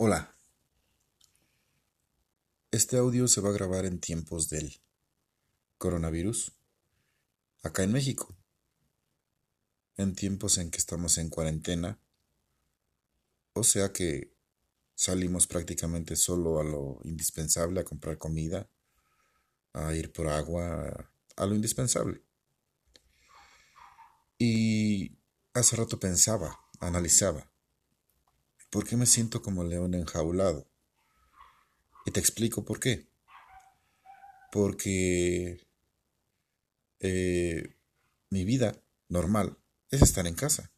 Hola. Este audio se va a grabar en tiempos del coronavirus, acá en México, en tiempos en que estamos en cuarentena, o sea que salimos prácticamente solo a lo indispensable, a comprar comida, a ir por agua, a lo indispensable. Y hace rato pensaba, analizaba, ¿por qué me siento como león enjaulado? Y te explico por qué. Porque eh, mi vida normal es estar en casa.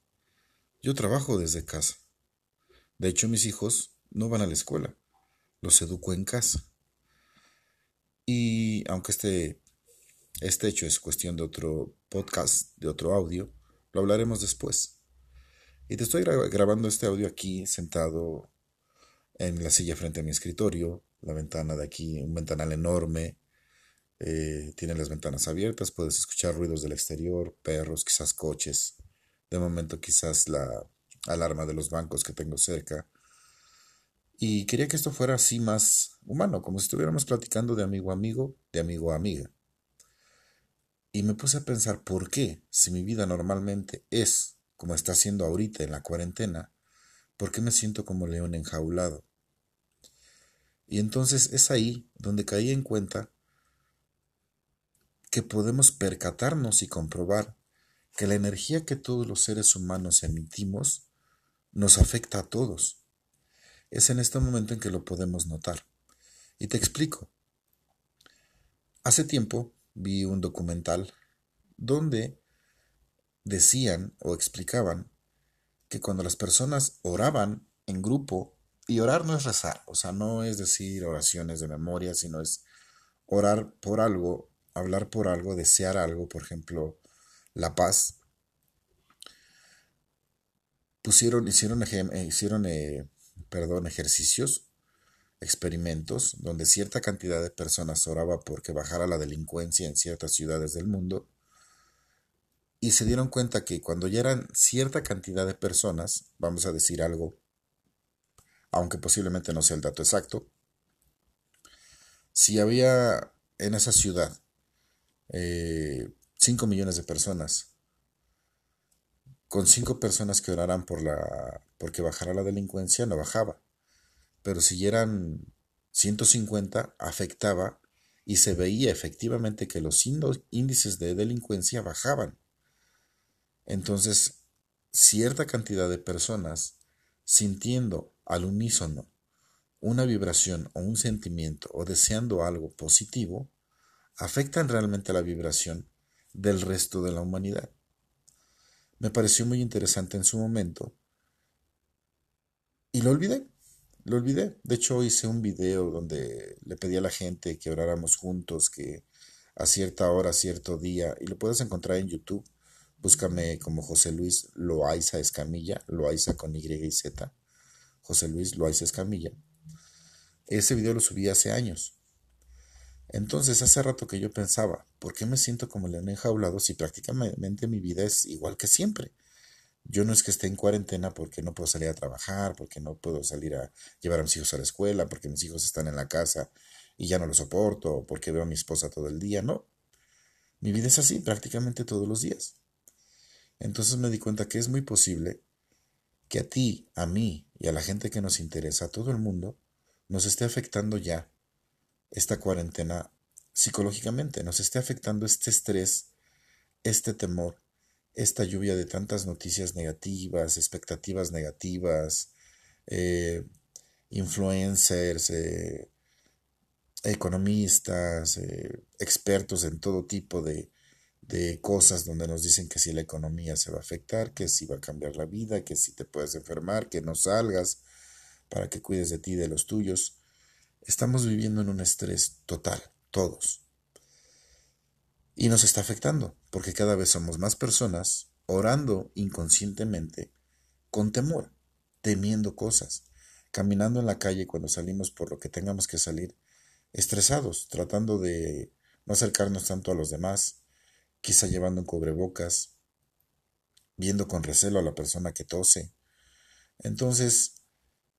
Yo trabajo desde casa. De hecho, mis hijos no van a la escuela. Los educo en casa. Y aunque este, este hecho es cuestión de otro podcast, de otro audio, lo hablaremos después. Y te estoy grabando este audio aquí sentado en la silla frente a mi escritorio, la ventana de aquí, un ventanal enorme, eh, tiene las ventanas abiertas, puedes escuchar ruidos del exterior, perros, quizás coches, de momento quizás la alarma de los bancos que tengo cerca. Y quería que esto fuera así más humano, como si estuviéramos platicando de amigo a amigo, de amigo a amiga. Y me puse a pensar por qué, si mi vida normalmente es como está haciendo ahorita en la cuarentena, ¿por qué me siento como león enjaulado? Y entonces es ahí donde caí en cuenta que podemos percatarnos y comprobar que la energía que todos los seres humanos emitimos nos afecta a todos. Es en este momento en que lo podemos notar. Y te explico. Hace tiempo vi un documental donde decían o explicaban que cuando las personas oraban en grupo, y orar no es rezar, o sea, no es decir oraciones de memoria, sino es orar por algo, hablar por algo, desear algo, por ejemplo, la paz. Pusieron, hicieron, eh, hicieron eh, perdón, ejercicios, experimentos, donde cierta cantidad de personas oraba porque bajara la delincuencia en ciertas ciudades del mundo y se dieron cuenta que cuando ya eran cierta cantidad de personas, vamos a decir algo, aunque posiblemente no sea el dato exacto, si había en esa ciudad 5 eh, millones de personas, con 5 personas que oraran por la, porque bajara la delincuencia, no bajaba. Pero si eran 150, afectaba y se veía efectivamente que los índices de delincuencia bajaban. Entonces, cierta cantidad de personas sintiendo al unísono una vibración o un sentimiento o deseando algo positivo, afectan realmente la vibración del resto de la humanidad. Me pareció muy interesante en su momento y lo olvidé, lo olvidé. De hecho hice un video donde le pedí a la gente que oráramos juntos, que a cierta hora, cierto día, y lo puedes encontrar en YouTube Búscame como José Luis Loaiza Escamilla, Loaiza con Y y Z. José Luis Loaiza Escamilla. Ese video lo subí hace años. Entonces, hace rato que yo pensaba, ¿por qué me siento como león enjaulado si prácticamente mi vida es igual que siempre? Yo no es que esté en cuarentena porque no puedo salir a trabajar, porque no puedo salir a llevar a mis hijos a la escuela, porque mis hijos están en la casa y ya no los soporto, porque veo a mi esposa todo el día, no. Mi vida es así prácticamente todos los días. Entonces me di cuenta que es muy posible que a ti, a mí y a la gente que nos interesa, a todo el mundo, nos esté afectando ya esta cuarentena psicológicamente, nos esté afectando este estrés, este temor, esta lluvia de tantas noticias negativas, expectativas negativas, eh, influencers, eh, economistas, eh, expertos en todo tipo de, de cosas donde nos dicen que si la economía se va a afectar, que si va a cambiar la vida, que si te puedes enfermar, que no salgas, para que cuides de ti y de los tuyos. Estamos viviendo en un estrés total, todos. Y nos está afectando, porque cada vez somos más personas orando inconscientemente, con temor, temiendo cosas, caminando en la calle cuando salimos por lo que tengamos que salir, estresados, tratando de no acercarnos tanto a los demás, quizá llevando un cubrebocas, viendo con recelo a la persona que tose. Entonces,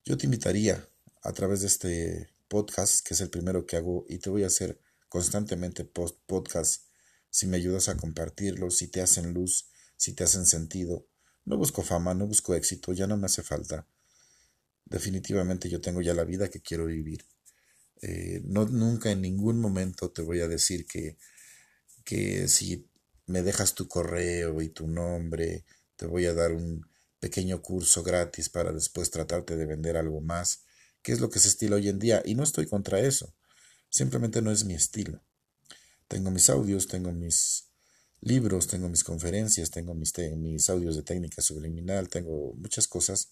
yo te invitaría a través de este podcast, que es el primero que hago, y te voy a hacer constantemente podcast si me ayudas a compartirlo, si te hacen luz, si te hacen sentido. No busco fama, no busco éxito, ya no me hace falta. Definitivamente yo tengo ya la vida que quiero vivir. Eh, no, nunca en ningún momento te voy a decir que, que si me dejas tu correo y tu nombre, te voy a dar un pequeño curso gratis para después tratarte de vender algo más, que es lo que se estila hoy en día. Y no estoy contra eso, simplemente no es mi estilo. Tengo mis audios, tengo mis libros, tengo mis conferencias, tengo mis, mis audios de técnica subliminal, tengo muchas cosas,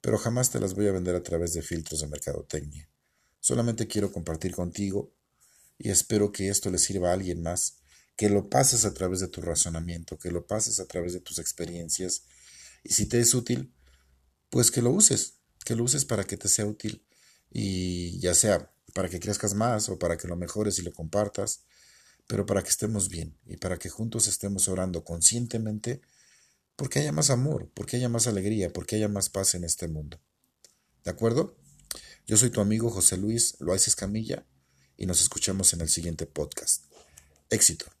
pero jamás te las voy a vender a través de filtros de mercadotecnia. Solamente quiero compartir contigo y espero que esto le sirva a alguien más, que lo pases a través de tu razonamiento, que lo pases a través de tus experiencias y si te es útil, pues que lo uses, que lo uses para que te sea útil y ya sea para que crezcas más o para que lo mejores y lo compartas, pero para que estemos bien y para que juntos estemos orando conscientemente porque haya más amor, porque haya más alegría, porque haya más paz en este mundo. ¿De acuerdo? Yo soy tu amigo José Luis Loaiza Camilla y nos escuchamos en el siguiente podcast. Éxito.